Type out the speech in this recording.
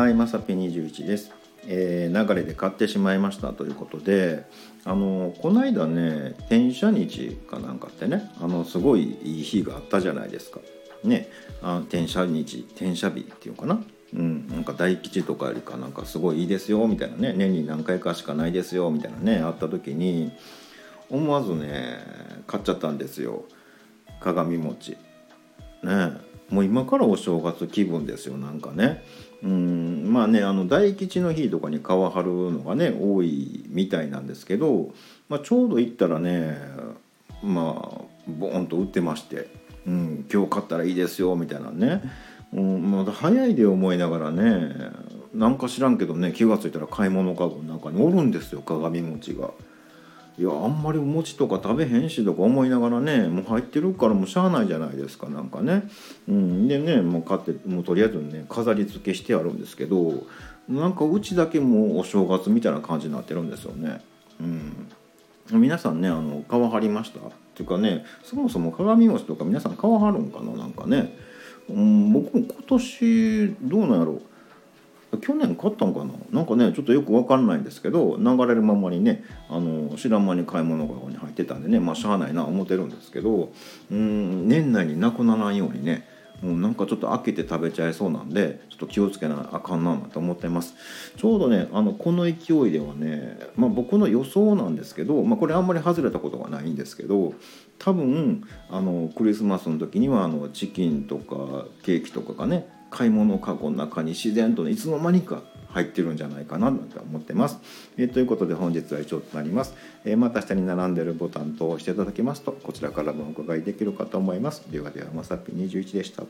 はいまさぴ21です、えー流れで買ってしまいましたということであのこの間ね転写日かなんかってねあのすごいいい日があったじゃないですか。ねあ転写日転写日っていうのかな。うん、なんか大吉とかよりかなんかすごいいいですよみたいなね年に何回かしかないですよみたいなねあった時に思わずね買っちゃったんですよ。鏡餅。ね。もう今からお正月気分ですよなんかねうんまあねあの大吉の日とかに皮張るのがね多いみたいなんですけど、まあ、ちょうど行ったらねまあボーンと売ってまして、うん、今日買ったらいいですよみたいなね、うん、まだ早いで思いながらねなんか知らんけどね気が付いたら買い物かごの中におるんですよ鏡餅が。いやあんまりお餅とか食べへんしとか思いながらねもう入ってるからもうしゃあないじゃないですかなんかね、うん、でねもう買ってもうとりあえずね飾り付けしてあるんですけどなんかうちだけもうお正月みたいな感じになってるんですよね。うん、皆さんねあの皮張りました？っていうかねそもそも鏡餅とか皆さん皮張るんかな？なんかね、うん、僕も今年どうなんやろう？去年買ったんかな？なんかねちょっとよく分かんないんですけど流れるままにねあの知らん間に買い物籠に入ってたんでねまあしゃあないな思ってるんですけどうん年内になくならんようにねもうなんかちょっと開けて食べちゃいそうなんでちょっと気をつけなあかんなと思ってます。ちょうどねあのこの勢いではね、まあ、僕の予想なんですけど、まあ、これあんまり外れたことがないんですけど多分あのクリスマスの時にはあのチキンとかケーキとかがね買い物かごの中に自然とねいつの間にか入ってるんじゃないかなと思ってます。えーということで本日は以上となります。えーまた下に並んでるボタンと押していただきますとこちらからもお伺いできるかと思います。ではではまさぴ21でした。